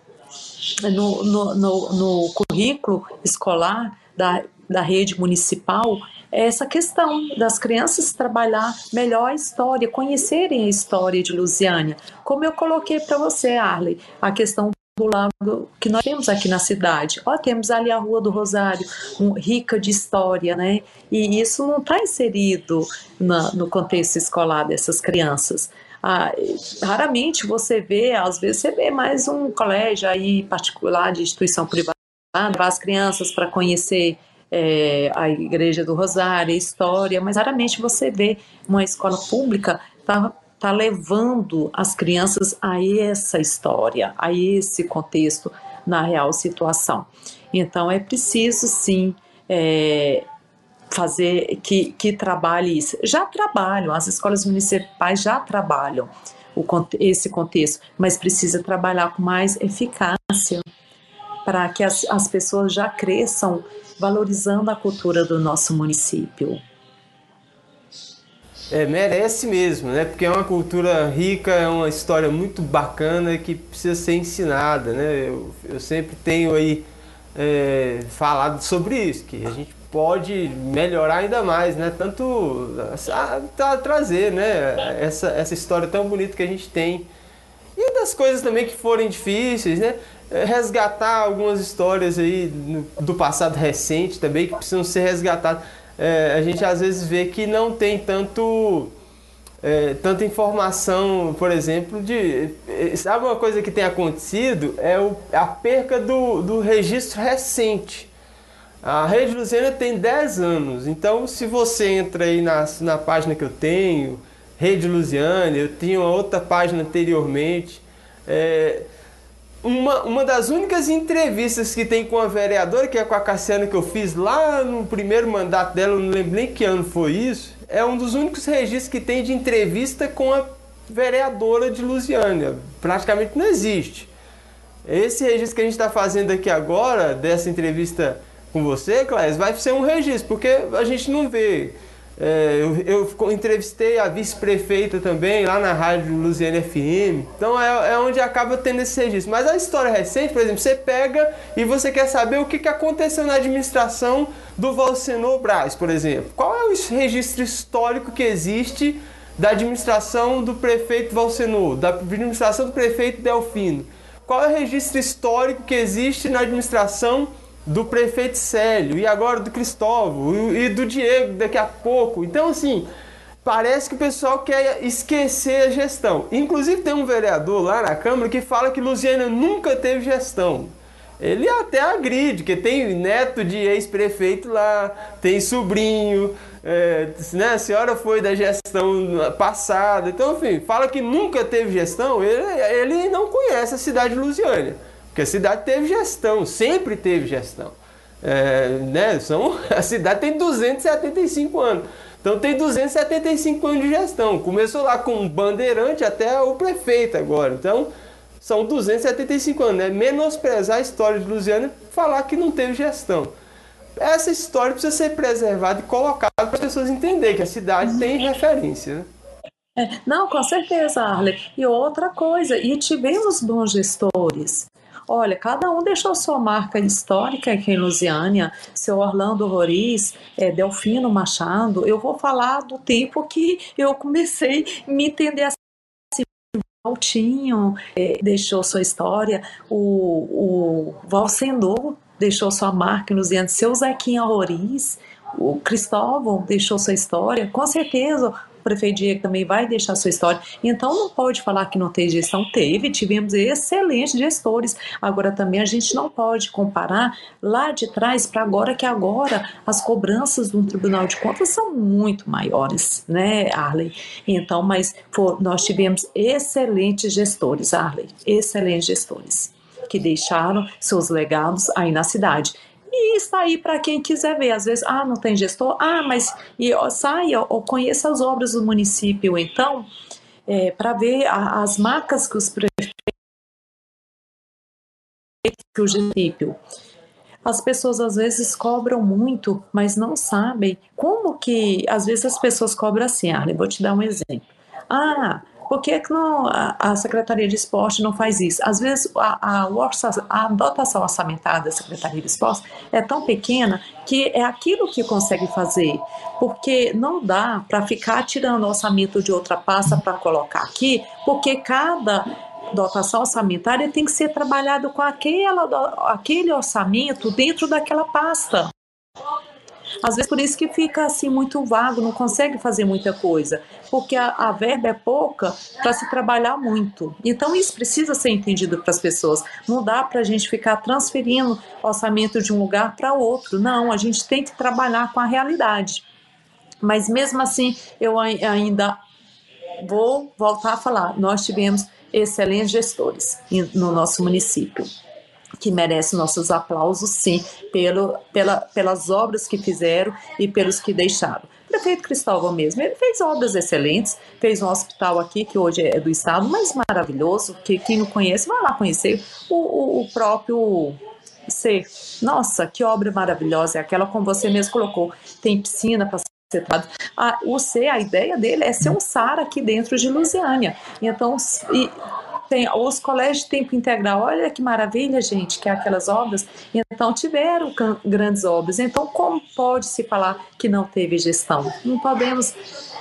no, no, no, no currículo escolar da, da rede municipal essa questão das crianças trabalhar melhor a história, conhecerem a história de Lusiânia. Como eu coloquei para você, Arley, a questão do lado que nós temos aqui na cidade. Ó, temos ali a Rua do Rosário, um, rica de história, né? E isso não está inserido na, no contexto escolar dessas crianças. Ah, raramente você vê, às vezes você vê mais um colégio aí particular de instituição privada, levar as crianças para conhecer é, a Igreja do Rosário, a história, mas raramente você vê uma escola pública tá está levando as crianças a essa história, a esse contexto na real situação. Então é preciso sim é, fazer que, que trabalhe isso. Já trabalham, as escolas municipais já trabalham o, esse contexto, mas precisa trabalhar com mais eficácia para que as, as pessoas já cresçam valorizando a cultura do nosso município. É, merece mesmo, né? Porque é uma cultura rica, é uma história muito bacana que precisa ser ensinada, né? Eu, eu sempre tenho aí é, falado sobre isso, que a gente pode melhorar ainda mais, né? Tanto a, a, trazer, né? Essa, essa história tão bonita que a gente tem. E das coisas também que forem difíceis, né? É, resgatar algumas histórias aí do passado recente também que precisam ser resgatadas é, a gente às vezes vê que não tem tanto é, tanta informação, por exemplo, de. Sabe uma coisa que tem acontecido? É o, a perca do, do registro recente. A Rede Luziana tem 10 anos, então se você entra aí na, na página que eu tenho, Rede Luziana, eu tinha uma outra página anteriormente. É, uma, uma das únicas entrevistas que tem com a vereadora, que é com a Cassiana, que eu fiz lá no primeiro mandato dela, eu não lembro nem que ano foi isso, é um dos únicos registros que tem de entrevista com a vereadora de Lusiânia. Praticamente não existe. Esse registro que a gente está fazendo aqui agora, dessa entrevista com você, Cláudio, vai ser um registro, porque a gente não vê é, eu, eu, entrevistei a vice-prefeita também lá na rádio Luziane FM. Então é, é, onde acaba tendo esse registro. Mas a história recente, por exemplo, você pega e você quer saber o que, que aconteceu na administração do Valsenor Braz, por exemplo. Qual é o registro histórico que existe da administração do prefeito Valsenor, da administração do prefeito Delfino? Qual é o registro histórico que existe na administração do prefeito Célio e agora do Cristóvão e do Diego daqui a pouco. Então, assim, parece que o pessoal quer esquecer a gestão. Inclusive, tem um vereador lá na Câmara que fala que Luziana nunca teve gestão. Ele até agride, que tem neto de ex-prefeito lá, tem sobrinho, é, né, a senhora foi da gestão passada. Então, enfim, fala que nunca teve gestão, ele, ele não conhece a cidade de Lusiânia. Porque a cidade teve gestão, sempre teve gestão. É, né? São, a cidade tem 275 anos. Então tem 275 anos de gestão. Começou lá com um bandeirante até o prefeito agora. Então são 275 anos. É né? menosprezar a história de Luziana e falar que não teve gestão. Essa história precisa ser preservada e colocada para as pessoas entenderem que a cidade tem referência. Né? É, não, com certeza, Arley. E outra coisa, e tivemos bons gestores. Olha, cada um deixou sua marca histórica aqui em Lusiânia. Seu Orlando Roriz, é, Delfino Machado. Eu vou falar do tempo que eu comecei a me entender assim. Valtinho é, deixou sua história, o, o deixou sua marca em Lusiânia, seu Zequinha Roriz, o Cristóvão deixou sua história, com certeza prefeito Diego também vai deixar sua história. Então não pode falar que não tem gestão. Teve, tivemos excelentes gestores. Agora também a gente não pode comparar lá de trás para agora, que agora as cobranças do Tribunal de Contas são muito maiores, né, Arley? Então, mas for, nós tivemos excelentes gestores, Arley, excelentes gestores que deixaram seus legados aí na cidade. E está aí para quem quiser ver. Às vezes, ah, não tem gestor, ah, mas e, ó, saia ou conheça as obras do município, então, é, para ver a, as marcas que os prefeitos que o município. As pessoas às vezes cobram muito, mas não sabem como que. Às vezes as pessoas cobram assim, Arlen, vou te dar um exemplo. Ah, por que, que não, a, a, Secretaria de Esporte não faz isso? Às vezes a, a, a dotação orçamentária da Secretaria de Esporte é tão pequena que é aquilo que consegue fazer, porque não dá para ficar tirando orçamento de outra pasta para colocar aqui, porque cada dotação orçamentária tem que ser trabalhado com aquela, aquele orçamento dentro daquela pasta. Às vezes por isso que fica assim muito vago, não consegue fazer muita coisa, porque a, a verba é pouca para se trabalhar muito. Então isso precisa ser entendido para as pessoas. Não dá para a gente ficar transferindo orçamento de um lugar para outro. Não, a gente tem que trabalhar com a realidade. Mas mesmo assim, eu ainda vou voltar a falar. Nós tivemos excelentes gestores no nosso município, que merecem nossos aplausos, sim, pelo, pela, pelas obras que fizeram e pelos que deixaram. O prefeito Cristóvão mesmo, ele fez obras excelentes, fez um hospital aqui, que hoje é do estado, mas maravilhoso, que quem não conhece, vai lá conhecer o, o, o próprio ser. Nossa, que obra maravilhosa, é aquela como você mesmo colocou, tem piscina para a, o C, a ideia dele é ser um SAR aqui dentro de Lusiânia. Então, e, tem os colégios de tempo integral, olha que maravilha, gente, que é aquelas obras. Então, tiveram grandes obras. Então, como pode se falar que não teve gestão? Não podemos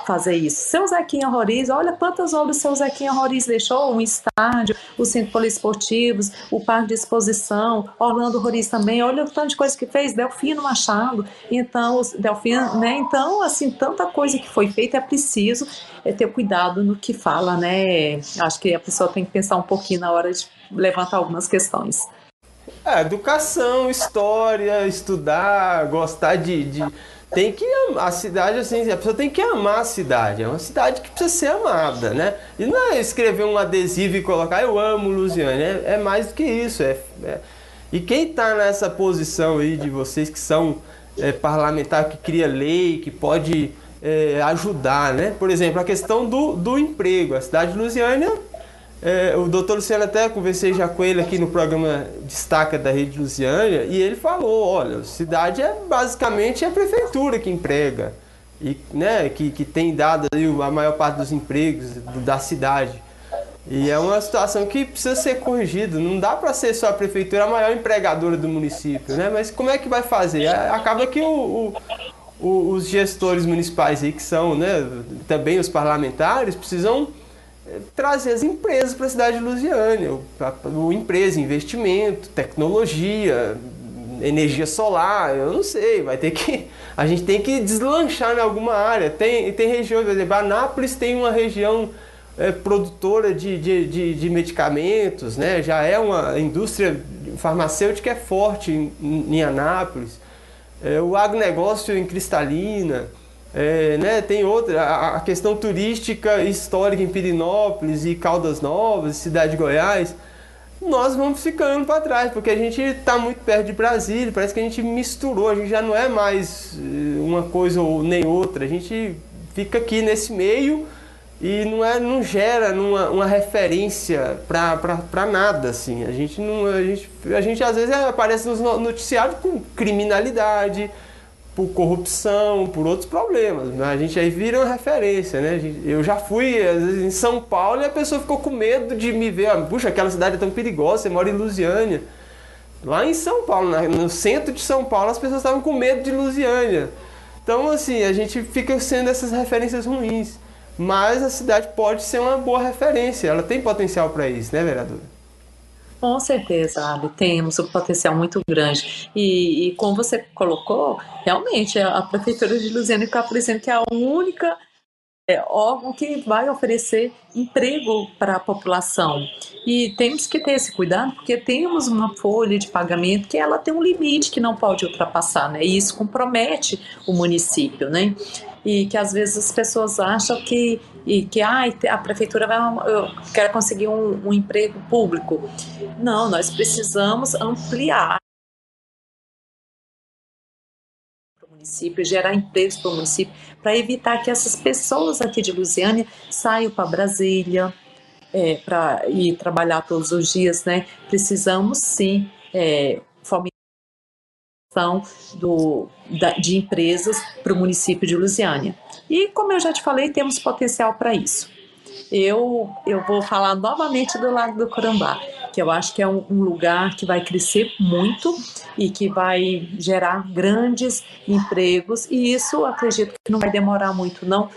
fazer isso. Seu Zequinha Roriz, olha quantas obras seu Zequinha Roriz deixou, um estádio, o centro poliesportivos, o parque de exposição, Orlando Roriz também, olha o tanto de coisa que fez, Delfino Machado, então, Delfino, né, então, assim, tanta coisa que foi feita, é preciso é ter cuidado no que fala, né, acho que a pessoa tem que pensar um pouquinho na hora de levantar algumas questões. É, educação, história, estudar, gostar de, de tem que a cidade assim, a pessoa tem que amar a cidade. É uma cidade que precisa ser amada, né? E não é escrever um adesivo e colocar eu amo Lusiane, é, é mais do que isso. É, é... E quem está nessa posição aí de vocês que são é, parlamentar, que cria lei, que pode é, ajudar, né? Por exemplo, a questão do, do emprego. A cidade de Lusiânia é, o doutor Luciano até conversei já com ele aqui no programa Destaca da Rede Luciânia e ele falou, olha, cidade é basicamente a prefeitura que emprega e né, que, que tem dado a maior parte dos empregos da cidade. E é uma situação que precisa ser corrigida. Não dá para ser só a prefeitura a maior empregadora do município, né? Mas como é que vai fazer? É, acaba que o, o, os gestores municipais aí, que são né, também os parlamentares, precisam trazer as empresas para a cidade de Lusiânia, o, o empresa, investimento, tecnologia, energia solar, eu não sei, vai ter que a gente tem que deslanchar em alguma área. Tem tem regiões, por exemplo, Anápolis tem uma região é, produtora de, de, de, de, medicamentos, né? Já é uma indústria farmacêutica é forte em, em Anápolis. É, o agronegócio em Cristalina. É, né, tem outra, a, a, questão turística histórica em Pirinópolis e Caldas Novas, cidade de Goiás, nós vamos ficando para trás, porque a gente está muito perto de Brasília, parece que a gente misturou, a gente já não é mais eh, uma coisa ou nem outra, a gente fica aqui nesse meio e não, é, não gera uma referência para nada, assim, a gente, não, a, gente, a gente às vezes aparece nos noticiários com criminalidade, por corrupção, por outros problemas. Né? A gente aí vira uma referência, né? Eu já fui, às vezes, em São Paulo e a pessoa ficou com medo de me ver. Ah, Puxa, aquela cidade é tão perigosa, você mora em Lusiânia. Lá em São Paulo, no centro de São Paulo, as pessoas estavam com medo de Lusiânia. Então, assim, a gente fica sendo essas referências ruins. Mas a cidade pode ser uma boa referência, ela tem potencial para isso, né, vereadora? Com certeza, Ali, temos um potencial muito grande. E, e como você colocou, realmente a Prefeitura de está aparecendo que é a única é, órgão que vai oferecer emprego para a população. E temos que ter esse cuidado, porque temos uma folha de pagamento que ela tem um limite que não pode ultrapassar, né? E isso compromete o município, né? E que às vezes as pessoas acham que e que ah, a prefeitura vai eu quero conseguir um, um emprego público. Não, nós precisamos ampliar o município, gerar empregos para o município, para evitar que essas pessoas aqui de Lusiânia saiam para Brasília é, para ir trabalhar todos os dias, né? Precisamos sim é, do, da, de empresas para o município de Lusiânia. E como eu já te falei, temos potencial para isso. Eu, eu vou falar novamente do Lago do Corambá, que eu acho que é um, um lugar que vai crescer muito e que vai gerar grandes empregos, e isso acredito que não vai demorar muito, não.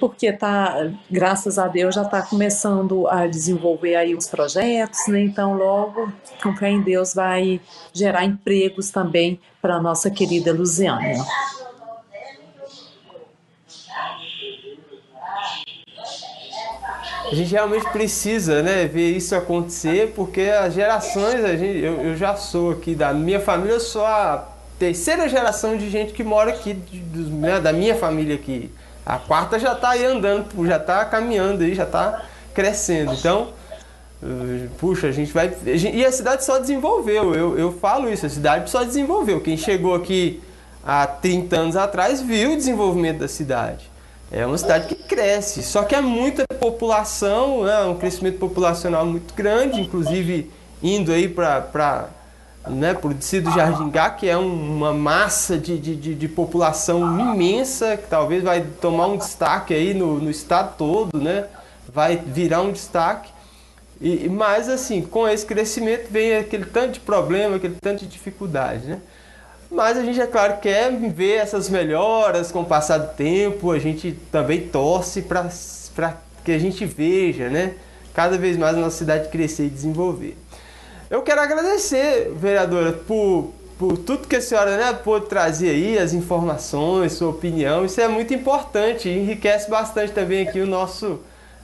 Porque tá, graças a Deus, já está começando a desenvolver aí os projetos, né? Então, logo, com fé em Deus, vai gerar empregos também para a nossa querida Luziânia. a gente realmente precisa né, ver isso acontecer, porque as gerações, a gente, eu, eu já sou aqui da minha família, eu sou a terceira geração de gente que mora aqui, de, de, né, da minha família aqui. A quarta já está aí andando, já está caminhando aí, já está crescendo. Então, eh, puxa, a gente vai. E a cidade só desenvolveu, eu, eu falo isso, a cidade só desenvolveu. Quem chegou aqui há 30 anos atrás viu o desenvolvimento da cidade. É uma cidade que cresce, só que é muita população, é um crescimento populacional muito grande, inclusive indo aí para né, distrito do Jardingá, que é uma massa de, de, de, população imensa, que talvez vai tomar um destaque aí no, no estado todo, né? vai virar um destaque. E, mas assim, com esse crescimento vem aquele tanto de problema, aquele tanto de dificuldade. Né? Mas a gente, é claro, quer ver essas melhoras com o passar do tempo, a gente também torce para que a gente veja, né? Cada vez mais a nossa cidade crescer e desenvolver. Eu quero agradecer, vereadora, por, por tudo que a senhora né, pôde trazer aí, as informações, sua opinião. Isso é muito importante, enriquece bastante também aqui o nosso,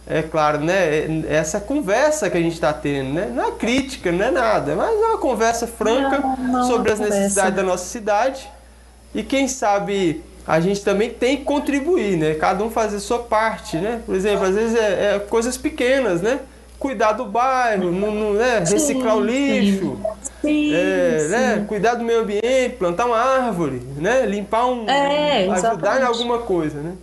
é claro, né? Essa conversa que a gente está tendo, né? Não é crítica, não é nada, mas é uma conversa franca não, não é sobre as conversa. necessidades da nossa cidade. E quem sabe a gente também tem que contribuir, né? Cada um fazer sua parte, né? Por exemplo, às vezes é, é coisas pequenas, né? Cuidar do bairro, no, no, né? reciclar sim, o lixo, sim, é, sim. Né? cuidar do meio ambiente, plantar uma árvore, né? limpar um. É, ajudar em alguma coisa, né?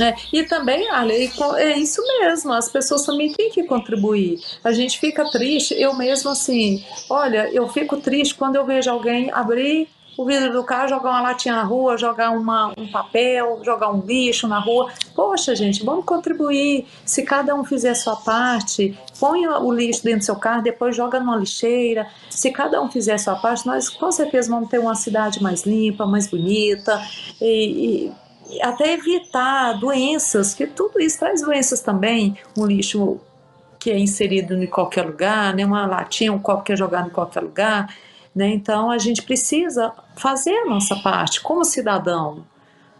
É, e também, Ale, é isso mesmo, as pessoas também têm que contribuir. A gente fica triste, eu mesmo assim, olha, eu fico triste quando eu vejo alguém abrir o vidro do carro, jogar uma latinha na rua, jogar uma, um papel, jogar um lixo na rua. Poxa, gente, vamos contribuir. Se cada um fizer a sua parte, põe o lixo dentro do seu carro, depois joga numa lixeira. Se cada um fizer a sua parte, nós com certeza vamos ter uma cidade mais limpa, mais bonita e, e até evitar doenças, que tudo isso traz doenças também. Um lixo que é inserido em qualquer lugar, né? uma latinha, um copo que é jogado em qualquer lugar. Né? Então a gente precisa fazer a nossa parte como cidadão.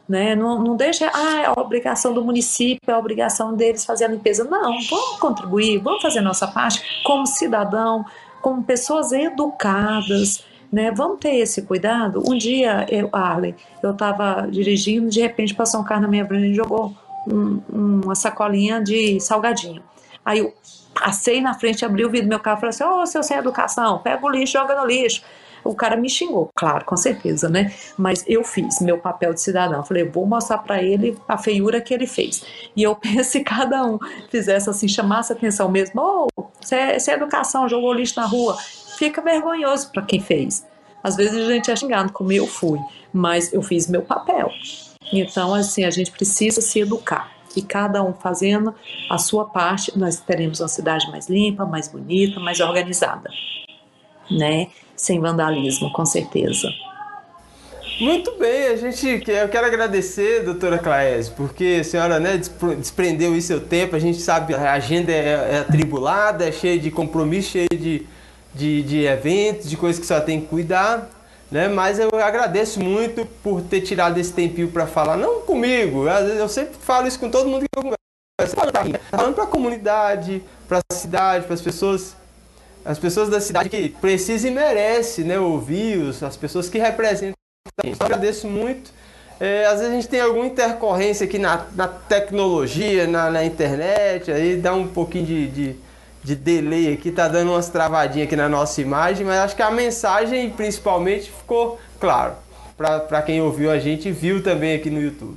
Né? Não, não deixa, ah, é a obrigação do município, é a obrigação deles fazer a limpeza. Não, vamos contribuir, vamos fazer a nossa parte como cidadão, como pessoas educadas, né? Vamos ter esse cuidado. Um dia, eu, Arlen, eu estava dirigindo, de repente passou um carro na minha frente e jogou um, uma sacolinha de salgadinho. Aí eu passei na frente, abri o vidro do meu carro e falei assim: Ô, oh, seu sem educação, pega o lixo, joga no lixo. O cara me xingou, claro, com certeza, né? Mas eu fiz meu papel de cidadão. Falei, vou mostrar para ele a feiura que ele fez. E eu penso se cada um fizesse assim, chamasse atenção mesmo: Ô, oh, é, é educação, jogou lixo na rua fica vergonhoso para quem fez. Às vezes a gente é xingado, como eu fui, mas eu fiz meu papel. Então, assim, a gente precisa se educar. E cada um fazendo a sua parte, nós teremos uma cidade mais limpa, mais bonita, mais organizada, né? Sem vandalismo, com certeza. Muito bem, a gente, eu quero agradecer, doutora Claes, porque a senhora né, desprendeu seu tempo, a gente sabe a agenda é, é atribulada, é cheia de compromisso, cheia de, de, de eventos, de coisas que você tem que cuidar. Né? Mas eu agradeço muito por ter tirado esse tempinho para falar, não comigo, eu sempre falo isso com todo mundo que eu converso, falando para a comunidade, para a cidade, para as pessoas, as pessoas da cidade que precisam e merecem né, ouvir as pessoas que representam gente. Eu agradeço muito. É, às vezes a gente tem alguma intercorrência aqui na, na tecnologia, na, na, internet, aí dá um pouquinho de, de de delay aqui, tá dando umas travadinhas aqui na nossa imagem, mas acho que a mensagem principalmente ficou claro. Para quem ouviu a gente viu também aqui no YouTube.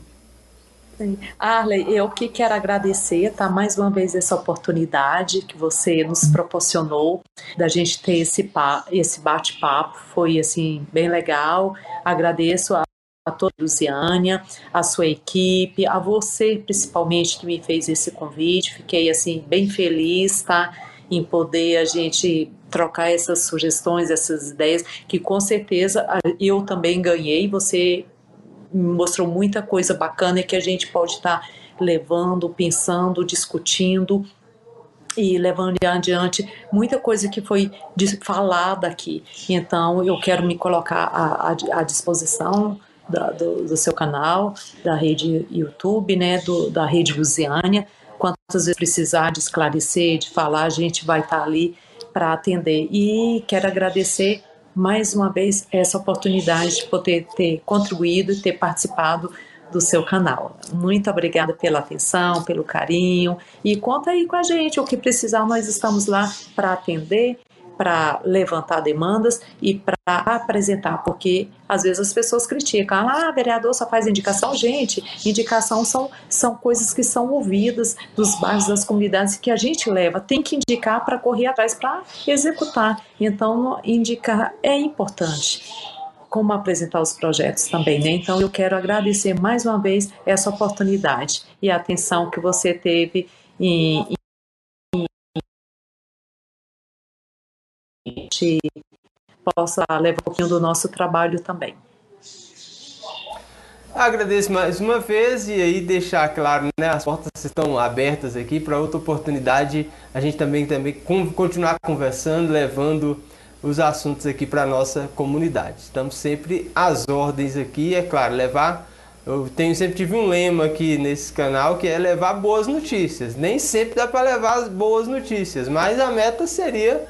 Arley, eu que quero agradecer, tá? Mais uma vez essa oportunidade que você nos proporcionou da gente ter esse, esse bate-papo, foi assim bem legal. Agradeço a a toda a Luziânia, a sua equipe, a você principalmente que me fez esse convite. Fiquei assim bem feliz, tá? Em poder a gente trocar essas sugestões, essas ideias, que com certeza eu também ganhei. Você mostrou muita coisa bacana que a gente pode estar tá levando, pensando, discutindo e levando adiante muita coisa que foi falada aqui. Então, eu quero me colocar à, à disposição da, do, do, seu canal, da rede YouTube, né, do, da rede Lusiânia. Quantas vezes precisar de esclarecer, de falar, a gente vai estar ali para atender. E quero agradecer mais uma vez essa oportunidade de poder ter contribuído e ter participado do seu canal. Muito obrigada pela atenção, pelo carinho e conta aí com a gente o que precisar, nós estamos lá para atender para levantar demandas e para apresentar, porque às vezes as pessoas criticam, ah, vereador só faz indicação. Gente, indicação são, são coisas que são ouvidas dos bairros, das comunidades que a gente leva, tem que indicar para correr atrás, para executar. Então, indicar é importante como apresentar os projetos também, né? Então eu quero agradecer mais uma vez essa oportunidade e a atenção que você teve em, gente possa levar um pouquinho do nosso trabalho também. Agradeço mais uma vez e aí deixar claro, né, as portas estão abertas aqui para outra oportunidade, a gente também também continuar conversando, levando os assuntos aqui para nossa comunidade. Estamos sempre às ordens aqui, é claro, levar eu tenho sempre tive um lema aqui nesse canal que é levar boas notícias. Nem sempre dá para levar as boas notícias, mas a meta seria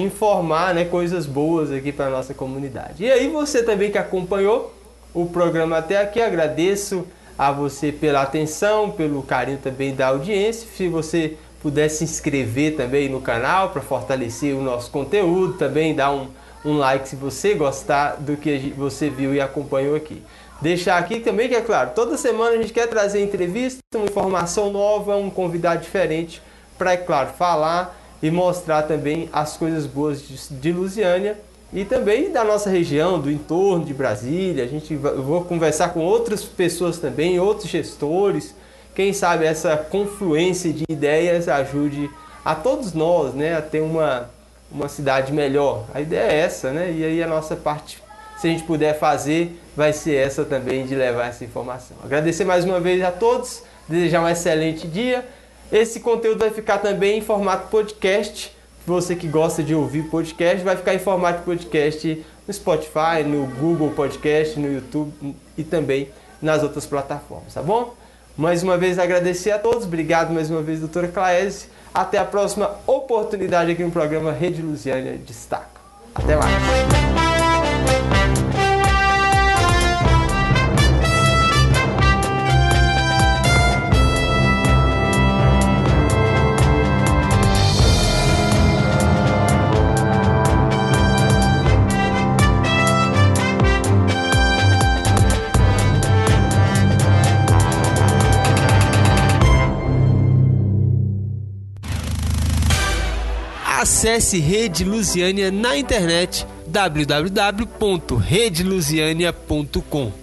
informar né, coisas boas aqui para a nossa comunidade. E aí você também que acompanhou o programa até aqui, agradeço a você pela atenção, pelo carinho também da audiência. Se você puder se inscrever também no canal para fortalecer o nosso conteúdo, também dar um, um like se você gostar do que você viu e acompanhou aqui. Deixar aqui também que é claro, toda semana a gente quer trazer entrevista, uma informação nova, um convidado diferente para, é claro, falar e mostrar também as coisas boas de, Lusiânia e também da nossa região, do entorno de Brasília. A gente eu vou conversar com outras pessoas também, outros gestores. Quem sabe essa confluência de ideias ajude a todos nós, né, a ter uma uma cidade melhor. A ideia é essa, né? E aí a nossa parte, se a gente puder fazer, vai ser essa também de levar essa informação. Agradecer mais uma vez a todos, desejar um excelente dia esse conteúdo vai ficar também em formato podcast. Você que gosta de ouvir podcast, vai ficar em formato podcast no Spotify, no Google Podcast, no YouTube e também nas outras plataformas, tá bom? Mais uma vez agradecer a todos, obrigado mais uma vez, doutora Claese. Até a próxima oportunidade aqui no programa Rede Lusiana Destaca. Até mais! Acesse Rede Lusiânia na internet www.redelusiania.com.